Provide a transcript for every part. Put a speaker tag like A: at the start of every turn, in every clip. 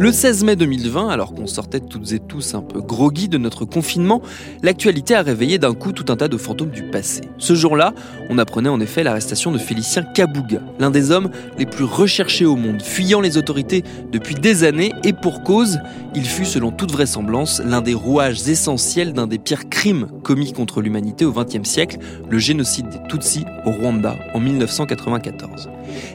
A: Le 16 mai 2020, alors qu'on sortait toutes et tous un peu groggy de notre confinement, l'actualité a réveillé d'un coup tout un tas de fantômes du passé. Ce jour-là, on apprenait en effet l'arrestation de Félicien Kabouga, l'un des hommes les plus recherchés au monde, fuyant les autorités depuis des années et pour cause, il fut selon toute vraisemblance l'un des rouages essentiels d'un des pires crimes commis contre l'humanité au XXe siècle, le génocide des Tutsis au Rwanda en 1994.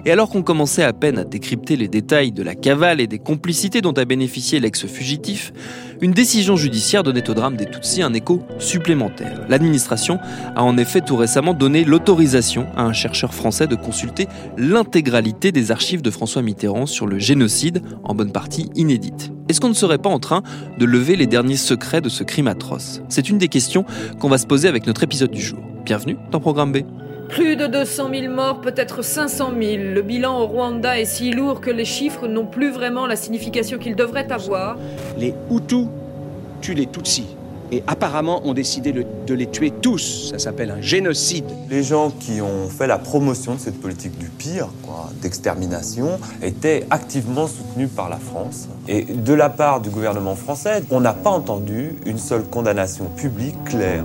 A: Et alors qu'on commençait à peine à décrypter les détails de la cavale et des complicités dont a bénéficié l'ex-fugitif, une décision judiciaire donnait au drame des Tutsis un écho supplémentaire. L'administration a en effet tout récemment donné l'autorisation à un chercheur français de consulter l'intégralité des archives de François Mitterrand sur le génocide, en bonne partie inédite. Est-ce qu'on ne serait pas en train de lever les derniers secrets de ce crime atroce? C'est une des questions qu'on va se poser avec notre épisode du jour. Bienvenue dans Programme B.
B: Plus de 200 000 morts, peut-être 500 000. Le bilan au Rwanda est si lourd que les chiffres n'ont plus vraiment la signification qu'ils devraient avoir.
C: Les Hutus tuent les Tutsis. Et apparemment ont décidé de les tuer tous. Ça s'appelle un génocide.
D: Les gens qui ont fait la promotion de cette politique du pire, d'extermination, étaient activement soutenus par la France. Et de la part du gouvernement français, on n'a pas entendu une seule condamnation publique claire.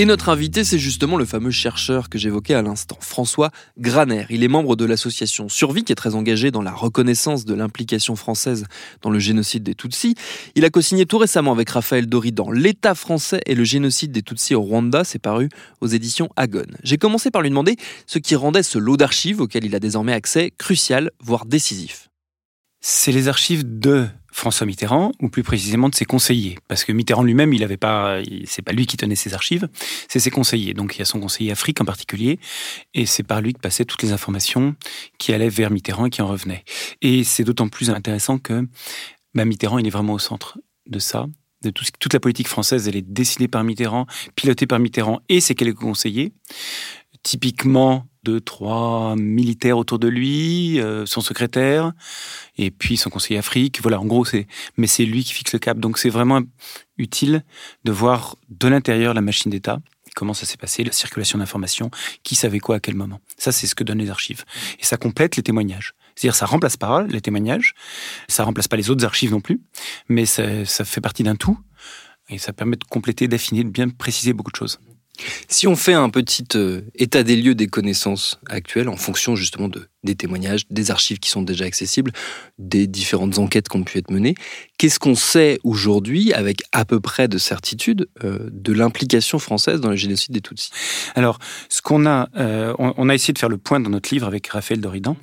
A: Et notre invité, c'est justement le fameux chercheur que j'évoquais à l'instant, François Graner. Il est membre de l'association Survie, qui est très engagée dans la reconnaissance de l'implication française dans le génocide des Tutsis. Il a co-signé tout récemment avec Raphaël Doridan L'État français et le génocide des Tutsis au Rwanda. C'est paru aux éditions Agon. J'ai commencé par lui demander ce qui rendait ce lot d'archives auquel il a désormais accès crucial, voire décisif.
E: C'est les archives de François Mitterrand, ou plus précisément de ses conseillers, parce que Mitterrand lui-même, il avait pas, c'est pas lui qui tenait ses archives, c'est ses conseillers. Donc il y a son conseiller Afrique en particulier, et c'est par lui que passaient toutes les informations qui allaient vers Mitterrand et qui en revenaient. Et c'est d'autant plus intéressant que bah, Mitterrand, il est vraiment au centre de ça, de tout, toute la politique française, elle est décidée par Mitterrand, pilotée par Mitterrand et ses quelques conseillers. Typiquement, deux, trois militaires autour de lui, euh, son secrétaire, et puis son conseiller Afrique. Voilà, en gros, c'est, mais c'est lui qui fixe le cap. Donc, c'est vraiment utile de voir de l'intérieur la machine d'État. Comment ça s'est passé, la circulation d'informations, qui savait quoi à quel moment. Ça, c'est ce que donnent les archives. Et ça complète les témoignages. C'est-à-dire, ça remplace pas les témoignages, ça remplace pas les autres archives non plus, mais ça, ça fait partie d'un tout. Et ça permet de compléter, d'affiner, de bien préciser beaucoup de choses.
A: Si on fait un petit euh, état des lieux des connaissances actuelles en fonction justement de, des témoignages, des archives qui sont déjà accessibles, des différentes enquêtes qui ont pu être menées, qu'est-ce qu'on sait aujourd'hui avec à peu près de certitude euh, de l'implication française dans le génocide des Tutsis?
E: Alors, ce qu'on a, euh, on, a essayé de faire le point dans notre livre avec Raphaël Doridan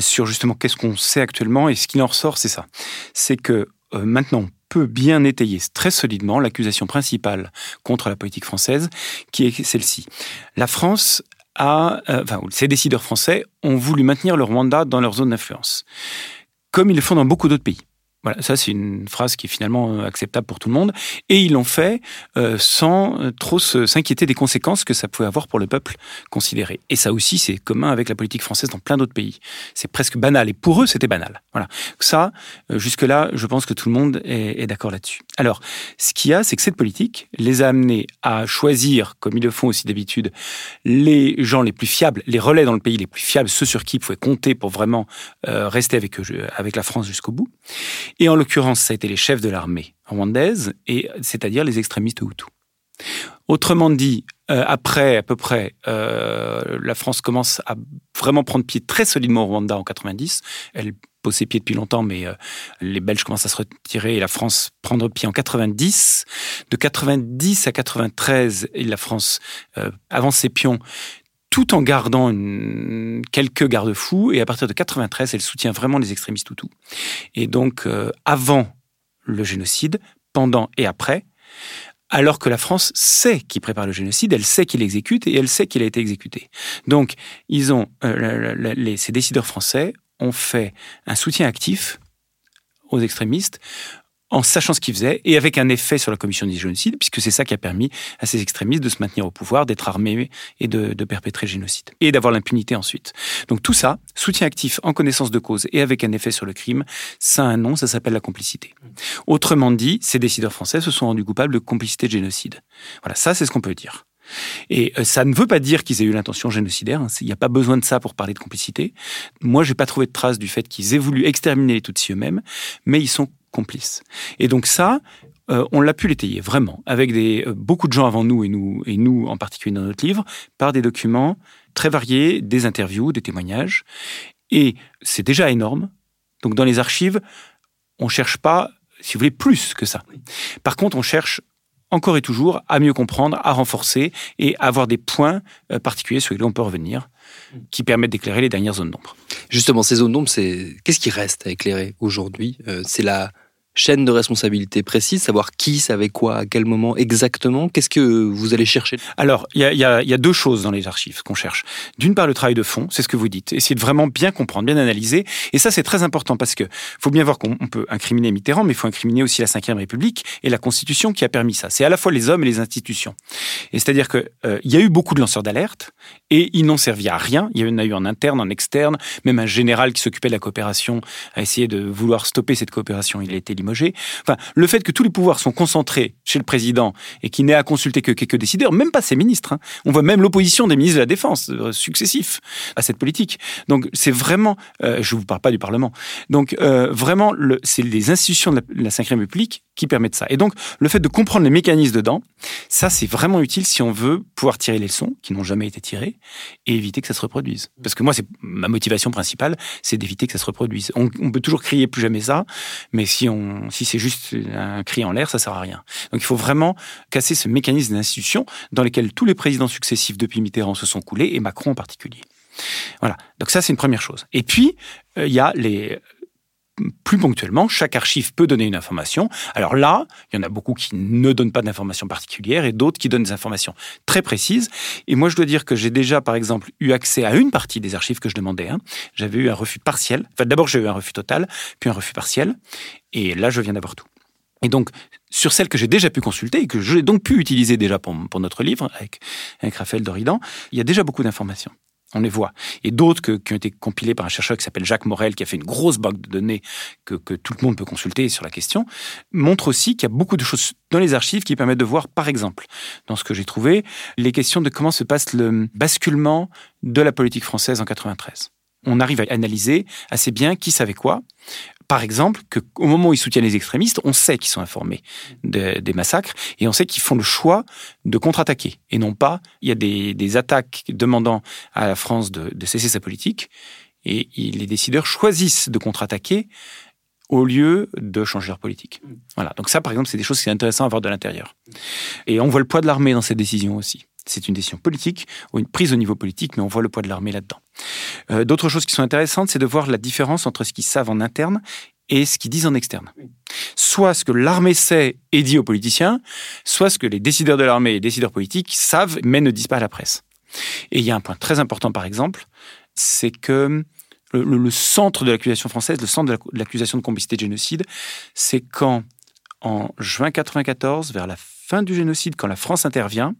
E: sur justement qu'est-ce qu'on sait actuellement et ce qui en ressort, c'est ça. C'est que maintenant, peut bien étayer très solidement l'accusation principale contre la politique française, qui est celle-ci. La France a, euh, enfin, ces décideurs français ont voulu maintenir le Rwanda dans leur zone d'influence, comme ils le font dans beaucoup d'autres pays. Voilà, ça c'est une phrase qui est finalement euh, acceptable pour tout le monde. Et ils l'ont fait euh, sans euh, trop s'inquiéter des conséquences que ça pouvait avoir pour le peuple considéré. Et ça aussi c'est commun avec la politique française dans plein d'autres pays. C'est presque banal. Et pour eux c'était banal. Voilà. Ça, jusque-là, je pense que tout le monde est, d'accord là-dessus. Alors, ce qu'il y a, c'est que cette politique les a amenés à choisir, comme ils le font aussi d'habitude, les gens les plus fiables, les relais dans le pays les plus fiables, ceux sur qui ils pouvaient compter pour vraiment rester avec, eux, avec la France jusqu'au bout. Et en l'occurrence, ça a été les chefs de l'armée rwandaise, et c'est-à-dire les extrémistes Hutus. Autrement dit, euh, après à peu près, euh, la France commence à vraiment prendre pied très solidement au Rwanda en 90. Elle pose ses pieds depuis longtemps, mais euh, les Belges commencent à se retirer et la France prendre pied en 90. De 90 à 93, et la France avance ses pions tout en gardant quelques garde-fous. Et à partir de 93, elle soutient vraiment les extrémistes Hutus. Et donc, euh, avant le génocide, pendant et après, alors que la France sait qu'il prépare le génocide, elle sait qu'il exécute et elle sait qu'il a été exécuté. Donc, euh, ces décideurs français ont fait un soutien actif aux extrémistes en sachant ce qu'ils faisaient et avec un effet sur la commission du génocide, puisque c'est ça qui a permis à ces extrémistes de se maintenir au pouvoir, d'être armés et de, perpétrer le génocide, et d'avoir l'impunité ensuite. Donc tout ça, soutien actif en connaissance de cause et avec un effet sur le crime, ça a un nom, ça s'appelle la complicité. Autrement dit, ces décideurs français se sont rendus coupables de complicité de génocide. Voilà, ça c'est ce qu'on peut dire. Et euh, ça ne veut pas dire qu'ils aient eu l'intention génocidaire. Hein. Il n'y a pas besoin de ça pour parler de complicité. Moi, je n'ai pas trouvé de traces du fait qu'ils aient voulu exterminer les Tutsis eux-mêmes, mais ils sont complices. Et donc ça, euh, on l'a pu l'étayer vraiment avec des euh, beaucoup de gens avant nous et nous et nous en particulier dans notre livre par des documents très variés, des interviews, des témoignages. Et c'est déjà énorme. Donc dans les archives, on cherche pas, si vous voulez, plus que ça. Par contre, on cherche encore et toujours à mieux comprendre, à renforcer et à avoir des points euh, particuliers sur lesquels on peut revenir qui permettent d'éclairer les dernières zones d'ombre.
A: Justement, ces zones d'ombre, c'est qu'est-ce qui reste à éclairer aujourd'hui? C'est la chaîne de responsabilité précise, savoir qui savait quoi à quel moment exactement Qu'est-ce que vous allez chercher?
E: Alors, il y a, deux choses dans les archives qu'on cherche. D'une part, le travail de fond, c'est ce que vous dites. Essayer de vraiment bien comprendre, bien analyser. Et ça, c'est très important parce que faut bien voir qu'on peut incriminer Mitterrand, mais il faut incriminer aussi la Ve République et la Constitution qui a permis ça. C'est à la fois les hommes et les institutions. Et c'est-à-dire qu'il euh, y a eu beaucoup de lanceurs d'alerte et ils n'ont servi à rien. Il y en a eu en interne, en externe, même un général qui s'occupait de la coopération a essayé de vouloir stopper cette coopération. Il a été Enfin, le fait que tous les pouvoirs sont concentrés chez le président et qu'il n'ait à consulter que quelques décideurs, même pas ses ministres. Hein. On voit même l'opposition des ministres de la Défense euh, successifs à cette politique. Donc c'est vraiment, euh, je vous parle pas du Parlement. Donc euh, vraiment, c'est les institutions de la, Ve République qui permettent ça. Et donc le fait de comprendre les mécanismes dedans, ça c'est vraiment utile si on veut pouvoir tirer les leçons qui n'ont jamais été tirées et éviter que ça se reproduise. Parce que moi, c'est ma motivation principale, c'est d'éviter que ça se reproduise. On, peut toujours crier plus jamais ça, mais si on si c'est juste un cri en l'air, ça sert à rien. Donc il faut vraiment casser ce mécanisme d'institution dans lequel tous les présidents successifs depuis Mitterrand se sont coulés, et Macron en particulier. Voilà. Donc ça, c'est une première chose. Et puis, euh, il y a les plus ponctuellement, chaque archive peut donner une information. Alors là, il y en a beaucoup qui ne donnent pas d'informations particulières et d'autres qui donnent des informations très précises. Et moi, je dois dire que j'ai déjà, par exemple, eu accès à une partie des archives que je demandais. Hein. J'avais eu un refus partiel. Enfin, d'abord, j'ai eu un refus total, puis un refus partiel. Et là, je viens d'avoir tout. Et donc, sur celles que j'ai déjà pu consulter et que j'ai donc pu utiliser déjà pour, pour notre livre avec, avec Raphaël Doridan, il y a déjà beaucoup d'informations on les voit. Et d'autres qui ont été compilés par un chercheur qui s'appelle Jacques Morel, qui a fait une grosse banque de données que, tout le monde peut consulter sur la question, montrent aussi qu'il y a beaucoup de choses dans les archives qui permettent de voir, par exemple, dans ce que j'ai trouvé, les questions de comment se passe le basculement de la politique française en 93 on arrive à analyser assez bien qui savait quoi, par exemple, qu'au moment où ils soutiennent les extrémistes, on sait qu'ils sont informés des massacres et on sait qu'ils font le choix de contre-attaquer. Et non pas, il y a des, attaques demandant à la France de, cesser sa politique et les décideurs choisissent de contre-attaquer au lieu de changer leur politique. Voilà. Donc ça, par exemple, c'est des choses qui sont intéressantes à voir de l'intérieur. Et on voit le poids de l'armée dans cette décision aussi. C'est une décision politique ou une prise au niveau politique, mais on voit le poids de l'armée là-dedans. Euh, d'autres choses qui sont intéressantes, c'est de voir la différence entre ce qu'ils savent en interne et ce qu'ils disent en externe. Soit ce que l'armée sait et dit aux politiciens, soit ce que les décideurs de l'armée et les décideurs politiques savent mais ne disent pas à la presse. Et il y a un point très important, par exemple, c'est que le, centre de l'accusation française, le centre de l'accusation de complicité de génocide, c'est quand, en juin 94, vers la fin du génocide, quand la France intervient,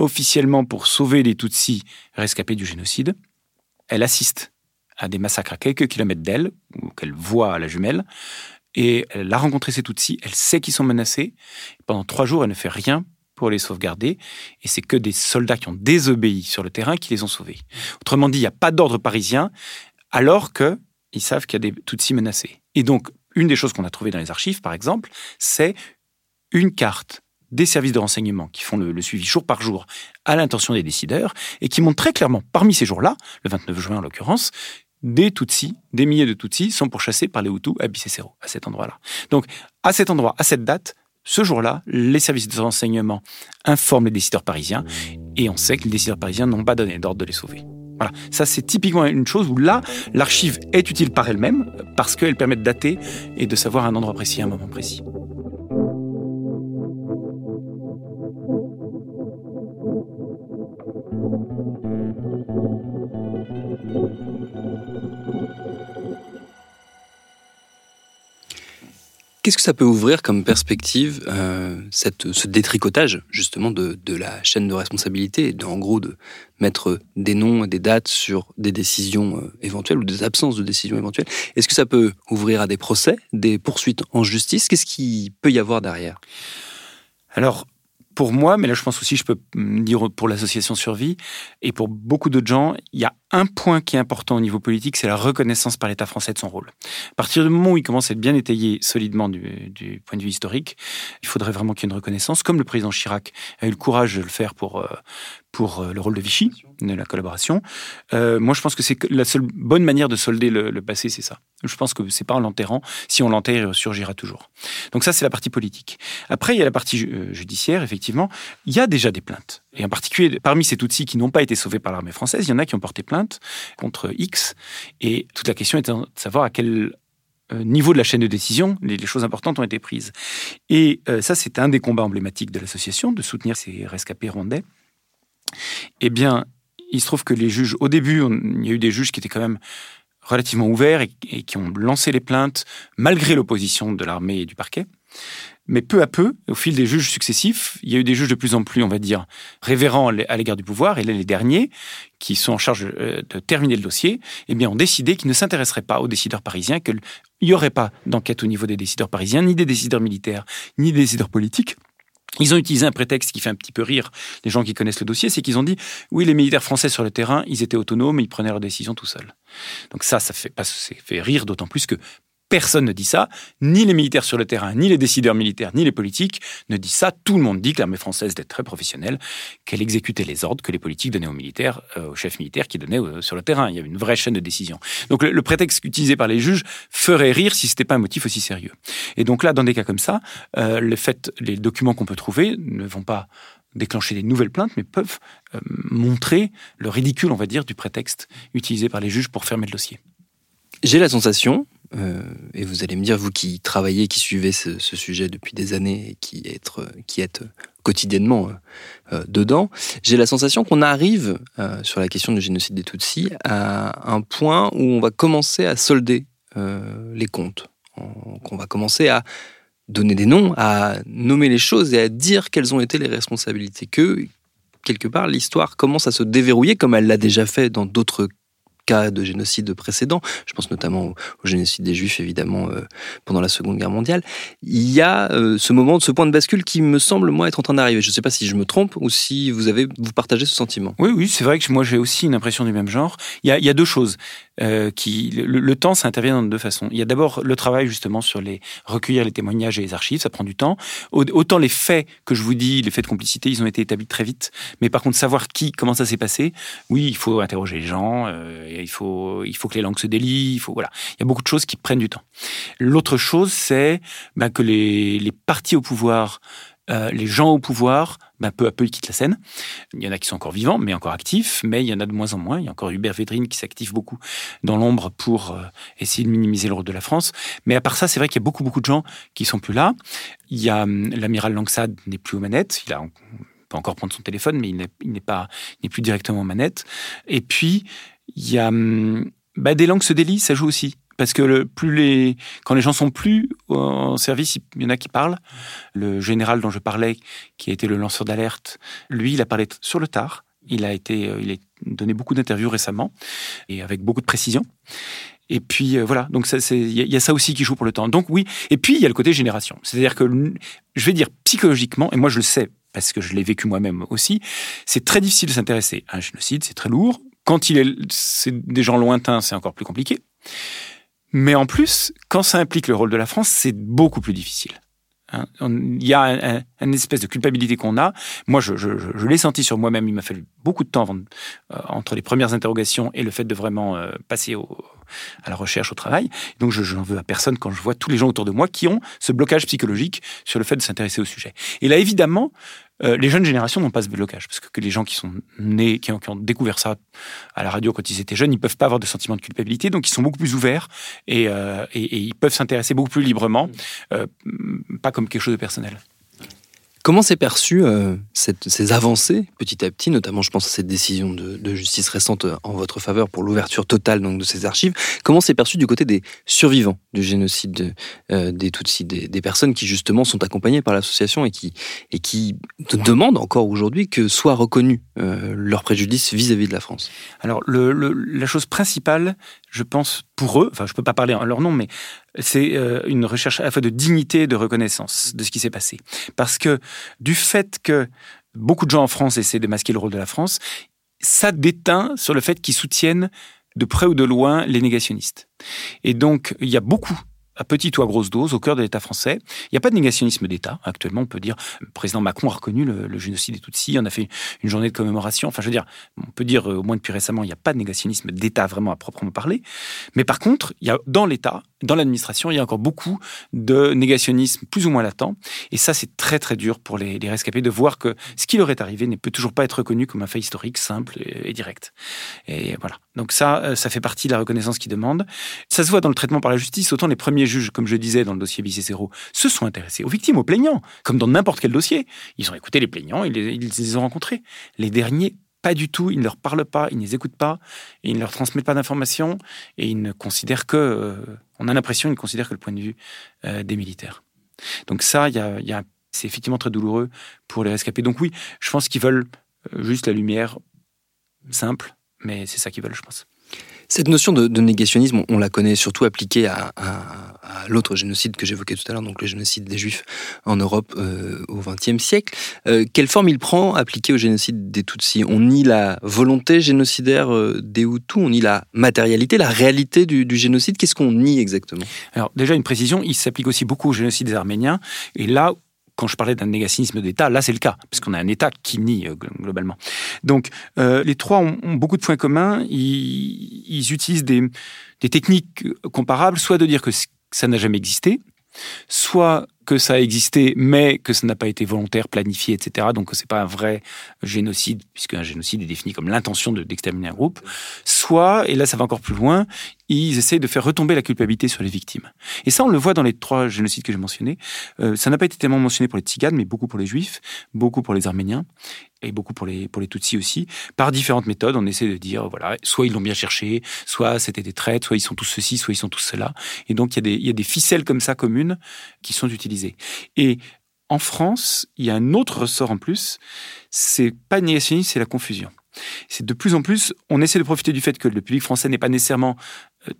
E: officiellement pour sauver les Tutsis rescapés du génocide, elle assiste à des massacres à quelques kilomètres d'elle, ou qu'elle voit à la jumelle, et elle a rencontré ces Tutsis, elle sait qu'ils sont menacés. Pendant trois jours, elle ne fait rien pour les sauvegarder, et c'est que des soldats qui ont désobéi sur le terrain qui les ont sauvés. Autrement dit, il n'y a pas d'ordre parisien, alors qu'ils savent qu'il y a des Tutsis menacés. Et donc, une des choses qu'on a trouvées dans les archives, par exemple, c'est une carte des services de renseignement qui font le, suivi jour par jour à l'intention des décideurs et qui montrent très clairement, parmi ces jours-là, le 29 juin en l'occurrence, des Tutsis, des milliers de Tutsis sont pourchassés par les Hutus à Bicécero, à cet endroit-là. Donc, à cet endroit, à cette date, ce jour-là, les services de renseignement informent les décideurs parisiens et on sait que les décideurs parisiens n'ont pas donné d'ordre de les sauver. Voilà, ça c'est typiquement une chose où là, l'archive est utile par elle-même parce qu'elle permet de dater et de savoir un endroit précis, un moment précis.
A: Qu'est-ce que ça peut ouvrir comme perspective, euh, cette, ce détricotage justement de, de, la chaîne de responsabilité, en gros de mettre des noms et des dates sur des décisions euh, éventuelles ou des absences de décisions éventuelles? Est-ce que ça peut ouvrir à des procès, des poursuites en justice? Qu'est-ce qui peut y avoir derrière?
E: Alors, pour moi, mais là je pense aussi, je peux dire pour l'association Survie, et pour beaucoup d'autres gens, il y a un point qui est important au niveau politique, c'est la reconnaissance par l'État français de son rôle. À partir du moment où il commence à être bien étayé solidement du, point de vue historique, il faudrait vraiment qu'il y ait une reconnaissance, comme le président Chirac a eu le courage de le faire pour, euh, pour euh, le rôle de Vichy, de la collaboration. Euh, moi, je pense que c'est la seule bonne manière de solder le, passé, c'est ça. Je pense que c'est pas en l'enterrant. Si on l'enterre, il surgira toujours. Donc ça, c'est la partie politique. Après, il y a la partie judiciaire, effectivement. Il y a déjà des plaintes. Et en particulier, parmi ces Tutsis qui n'ont pas été sauvés par l'armée française, il y en a qui ont porté plainte contre X. Et toute la question est de savoir à quel niveau de la chaîne de décision, les, choses importantes ont été prises. Et ça, c'est un des combats emblématiques de l'association, de soutenir ces rescapés rwandais. Eh bien, il se trouve que les juges, au début, il y a eu des juges qui étaient quand même relativement ouverts et, qui ont lancé les plaintes malgré l'opposition de l'armée et du parquet. Mais peu à peu, au fil des juges successifs, il y a eu des juges de plus en plus, on va dire, révérents à l'égard du pouvoir. Et là, les derniers, qui sont en charge euh, de terminer le dossier, eh bien, ont décidé qu'ils ne s'intéresseraient pas aux décideurs parisiens, qu'il n'y aurait pas d'enquête au niveau des décideurs parisiens, ni des décideurs militaires, ni des décideurs politiques, ils ont utilisé un prétexte qui fait un petit peu rire les gens qui connaissent le dossier, c'est qu'ils ont dit oui, les militaires français sur le terrain, ils étaient autonomes, ils prenaient leurs décisions tout seuls. Donc ça, ça fait, ça fait rire d'autant plus que Personne ne dit ça, ni les militaires sur le terrain, ni les décideurs militaires, ni les politiques ne disent ça. Tout le monde dit que l'armée française était très professionnelle, qu'elle exécutait les ordres que les politiques donnaient aux militaires, euh, aux chefs militaires qui donnaient euh, sur le terrain. Il y avait une vraie chaîne de décision. Donc le, prétexte utilisé par les juges ferait rire si ce n'était pas un motif aussi sérieux. Et donc là, dans des cas comme ça, euh, le fait, les documents qu'on peut trouver ne vont pas déclencher des nouvelles plaintes, mais peuvent montrer le ridicule, on va dire, du prétexte utilisé par les juges pour fermer le dossier.
A: J'ai la sensation, euh, et vous allez me dire, vous qui travaillez, qui suivez ce, sujet depuis des années et qui êtes, qui êtes quotidiennement euh, dedans, j'ai la sensation qu'on arrive euh, sur la question du génocide des Tutsis à un point où on va commencer à solder les comptes, qu'on va commencer à donner des noms, à nommer les choses et à dire quelles ont été les responsabilités, que quelque part l'histoire commence à se déverrouiller comme elle l'a déjà fait dans d'autres de génocide précédents, je pense notamment au, génocide des Juifs évidemment euh, pendant la Seconde Guerre mondiale, il y a euh, ce moment, ce point de bascule qui me semble moi être en train d'arriver. Je ne sais pas si je me trompe ou si vous avez vous partagez ce sentiment.
E: Oui, oui, c'est vrai que moi j'ai aussi une impression du même genre. Il y a, il y a deux choses. Euh, qui le, temps, ça intervient de deux façons. Il y a d'abord le travail justement sur les recueillir les témoignages et les archives, ça prend du temps. Autant les faits que je vous dis, les faits de complicité, ils ont été établis très vite. Mais par contre, savoir qui, comment ça s'est passé, oui, il faut interroger les gens, euh, il faut il faut que les langues se délient, il faut voilà. Il y a beaucoup de choses qui prennent du temps. L'autre chose, c'est ben, que les, les partis au pouvoir euh, les gens au pouvoir, ben, peu à peu, ils quittent la scène. Il y en a qui sont encore vivants, mais encore actifs, mais il y en a de moins en moins. Il y a encore Hubert Védrine qui s'active beaucoup dans l'ombre pour euh, essayer de minimiser le rôle de la France. Mais à part ça, c'est vrai qu'il y a beaucoup, beaucoup de gens qui sont plus là. Il y a hum, l'amiral Langsad n'est plus aux manettes. Il a peut encore prendre son téléphone, mais il n'est pas, il n'est plus directement aux manettes. Et puis, il y a hum, bah, des langues se délient, ça joue aussi parce que le, plus les, quand les gens sont plus en service, il y en a qui parlent. Le général dont je parlais, qui a été le lanceur d'alerte, lui, il a parlé sur le tard. Il a été, euh, il a donné beaucoup d'interviews récemment et avec beaucoup de précision. Et puis euh, voilà, donc il y, a ça aussi qui joue pour le temps. Donc oui, et puis il y a le côté génération. C'est-à-dire que je vais dire psychologiquement, et moi je le sais parce que je l'ai vécu moi-même aussi, c'est très difficile de s'intéresser à un génocide, c'est très lourd. Quand il est, c'est des gens lointains, c'est encore plus compliqué. Mais en plus, quand ça implique le rôle de la France, c'est beaucoup plus difficile. Hein. Il y a un, une espèce de culpabilité qu'on a. Moi, je, l'ai senti sur moi-même. Il m'a fallu beaucoup de temps euh, entre les premières interrogations et le fait de vraiment euh, passer à la recherche, au travail. Donc, je n'en veux à personne quand je vois tous les gens autour de moi qui ont ce blocage psychologique sur le fait de s'intéresser au sujet. Et là, évidemment, euh, les jeunes générations n'ont pas ce blocage, parce que, les gens qui sont nés, qui ont, découvert ça à la radio quand ils étaient jeunes, ils peuvent pas avoir de sentiment de culpabilité, donc ils sont beaucoup plus ouverts et, euh, et, ils peuvent s'intéresser beaucoup plus librement, euh, pas comme quelque chose de personnel.
A: Comment s'est perçu euh, ces avancées petit à petit, notamment je pense à cette décision de, justice récente euh, en votre faveur pour l'ouverture totale donc, de ces archives, comment s'est perçu du côté des survivants du génocide euh, des Tutsis, des, des, personnes qui justement sont accompagnées par l'association et qui, et qui demandent encore aujourd'hui que soit reconnu leur préjudice vis-à-vis de la France?
E: Alors le, la chose principale, je pense, pour eux, enfin je ne peux pas parler en leur nom, mais c'est euh, une recherche à la fois de dignité et de reconnaissance de ce qui s'est passé. Parce que du fait que beaucoup de gens en France essaient de masquer le rôle de la France, ça déteint sur le fait qu'ils soutiennent de près ou de loin les négationnistes. Et donc, il y a beaucoup à petite ou à grosse dose au cœur de l'État français. Il n'y a pas de négationnisme d'État. Actuellement, on peut dire, le président Macron a reconnu le, génocide des Tutsis, on a fait une journée de commémoration. Enfin, je veux dire, on peut dire, euh, au moins depuis récemment, il n'y a pas de négationnisme d'État vraiment à proprement parler. Mais par contre, il y a dans l'État, dans l'administration, il y a encore beaucoup de négationnisme plus ou moins latent. Et ça, c'est très très dur pour les, rescapés de voir que ce qui leur est arrivé ne peut toujours pas être reconnu comme un fait historique simple et, direct. Et voilà. Donc ça, euh, ça fait partie de la reconnaissance qu'ils demandent. Ça se voit dans le traitement par la justice. Autant les premiers juges, comme je disais dans le dossier Bicécero, se sont intéressés aux victimes, aux plaignants, comme dans n'importe quel dossier. Ils ont écouté les plaignants, ils les, ont rencontrés. Les derniers pas du tout, ils ne leur parlent pas, ils ne les écoutent pas, ils ne leur transmettent pas d'informations, et ils ne considèrent que, euh, on a l'impression, ils ne considèrent que le point de vue euh, des militaires. Donc ça, c'est effectivement très douloureux pour les rescapés. Donc oui, je pense qu'ils veulent juste la lumière simple, mais c'est ça qu'ils veulent, je pense.
A: Cette notion de, négationnisme, on, la connaît surtout appliquée à, l'autre génocide que j'évoquais tout à l'heure, donc le génocide des Juifs en Europe euh, au XXe siècle. Euh, quelle forme il prend appliqué au génocide des Tutsis? On nie la volonté génocidaire euh, des Hutus, on nie la matérialité, la réalité du, du génocide? Qu'est-ce qu'on nie exactement?
E: Alors déjà une précision, il s'applique aussi beaucoup au génocide des Arméniens. Et là quand je parlais d'un négationnisme d'État, là c'est le cas, parce qu'on a un État qui nie euh, globalement. Donc euh, les trois ont, beaucoup de points communs. Ils, utilisent des, techniques comparables, soit de dire que ça n'a jamais existé, soit que ça a existé, mais que ça n'a pas été volontaire, planifié, etc. Donc c'est pas un vrai génocide, puisque un génocide est défini comme l'intention d'exterminer un groupe. Soit, et là ça va encore plus loin, ils essayent de faire retomber la culpabilité sur les victimes. Et ça, on le voit dans les trois génocides que j'ai mentionnés. Euh, ça n'a pas été tellement mentionné pour les Tziganes, mais beaucoup pour les Juifs, beaucoup pour les Arméniens et beaucoup pour les, pour les Tutsis aussi. Par différentes méthodes, on essaie de dire, voilà, soit ils l'ont bien cherché, soit c'était des traites, soit ils sont tous ceci, soit ils sont tous cela. Et donc, il y, a des, il y a des ficelles comme ça communes qui sont utilisées. Et en France, il y a un autre ressort en plus, c'est pas négationnisme, c'est la confusion. C'est de plus en plus, on essaie de profiter du fait que le public français n'est pas nécessairement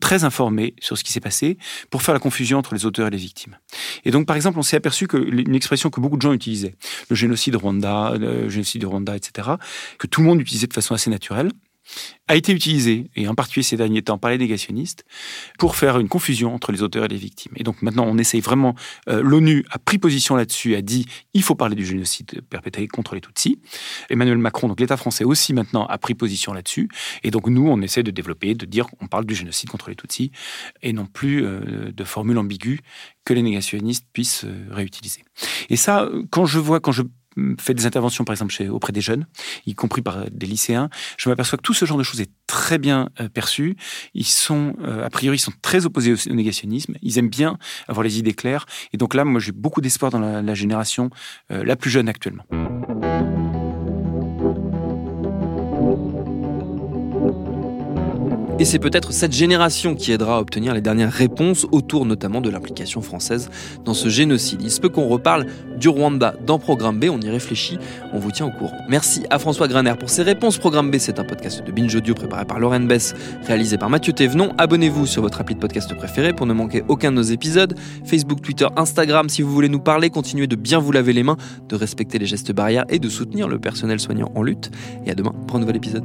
E: très informé sur ce qui s'est passé pour faire la confusion entre les auteurs et les victimes. Et donc, par exemple, on s'est aperçu que une expression que beaucoup de gens utilisaient, le génocide Rwanda, le génocide du Rwanda, etc., que tout le monde utilisait de façon assez naturelle, a été utilisé, et en particulier ces derniers temps par les négationnistes, pour faire une confusion entre les auteurs et les victimes. Et donc maintenant, on essaye vraiment, euh, l'ONU a pris position là-dessus, a dit, il faut parler du génocide perpétré contre les Tutsis. Emmanuel Macron, donc l'État français aussi maintenant, a pris position là-dessus. Et donc nous, on essaie de développer, de dire, on parle du génocide contre les Tutsis, et non plus euh, de formules ambiguës que les négationnistes puissent euh, réutiliser. Et ça, quand je vois, quand je fait des interventions, par exemple, chez, auprès des jeunes, y compris par des lycéens, je m'aperçois que tout ce genre de choses est très bien euh, perçu. Ils sont, euh, a priori, ils sont très opposés au, négationnisme. Ils aiment bien avoir les idées claires. Et donc là, moi, j'ai beaucoup d'espoir dans la, génération euh, la plus jeune actuellement.
A: Et c'est peut-être cette génération qui aidera à obtenir les dernières réponses autour notamment de l'implication française dans ce génocide. Il se peut qu'on reparle du Rwanda dans Programme B, on y réfléchit, on vous tient au courant. Merci à François Graner pour ses réponses. Programme B, c'est un podcast de Binge Audio préparé par Lauren Bess, réalisé par Mathieu Thévenon. Abonnez-vous sur votre appli de podcast préféré pour ne manquer aucun de nos épisodes. Facebook, Twitter, Instagram, si vous voulez nous parler, continuez de bien vous laver les mains, de respecter les gestes barrières et de soutenir le personnel soignant en lutte. Et à demain pour un nouvel épisode.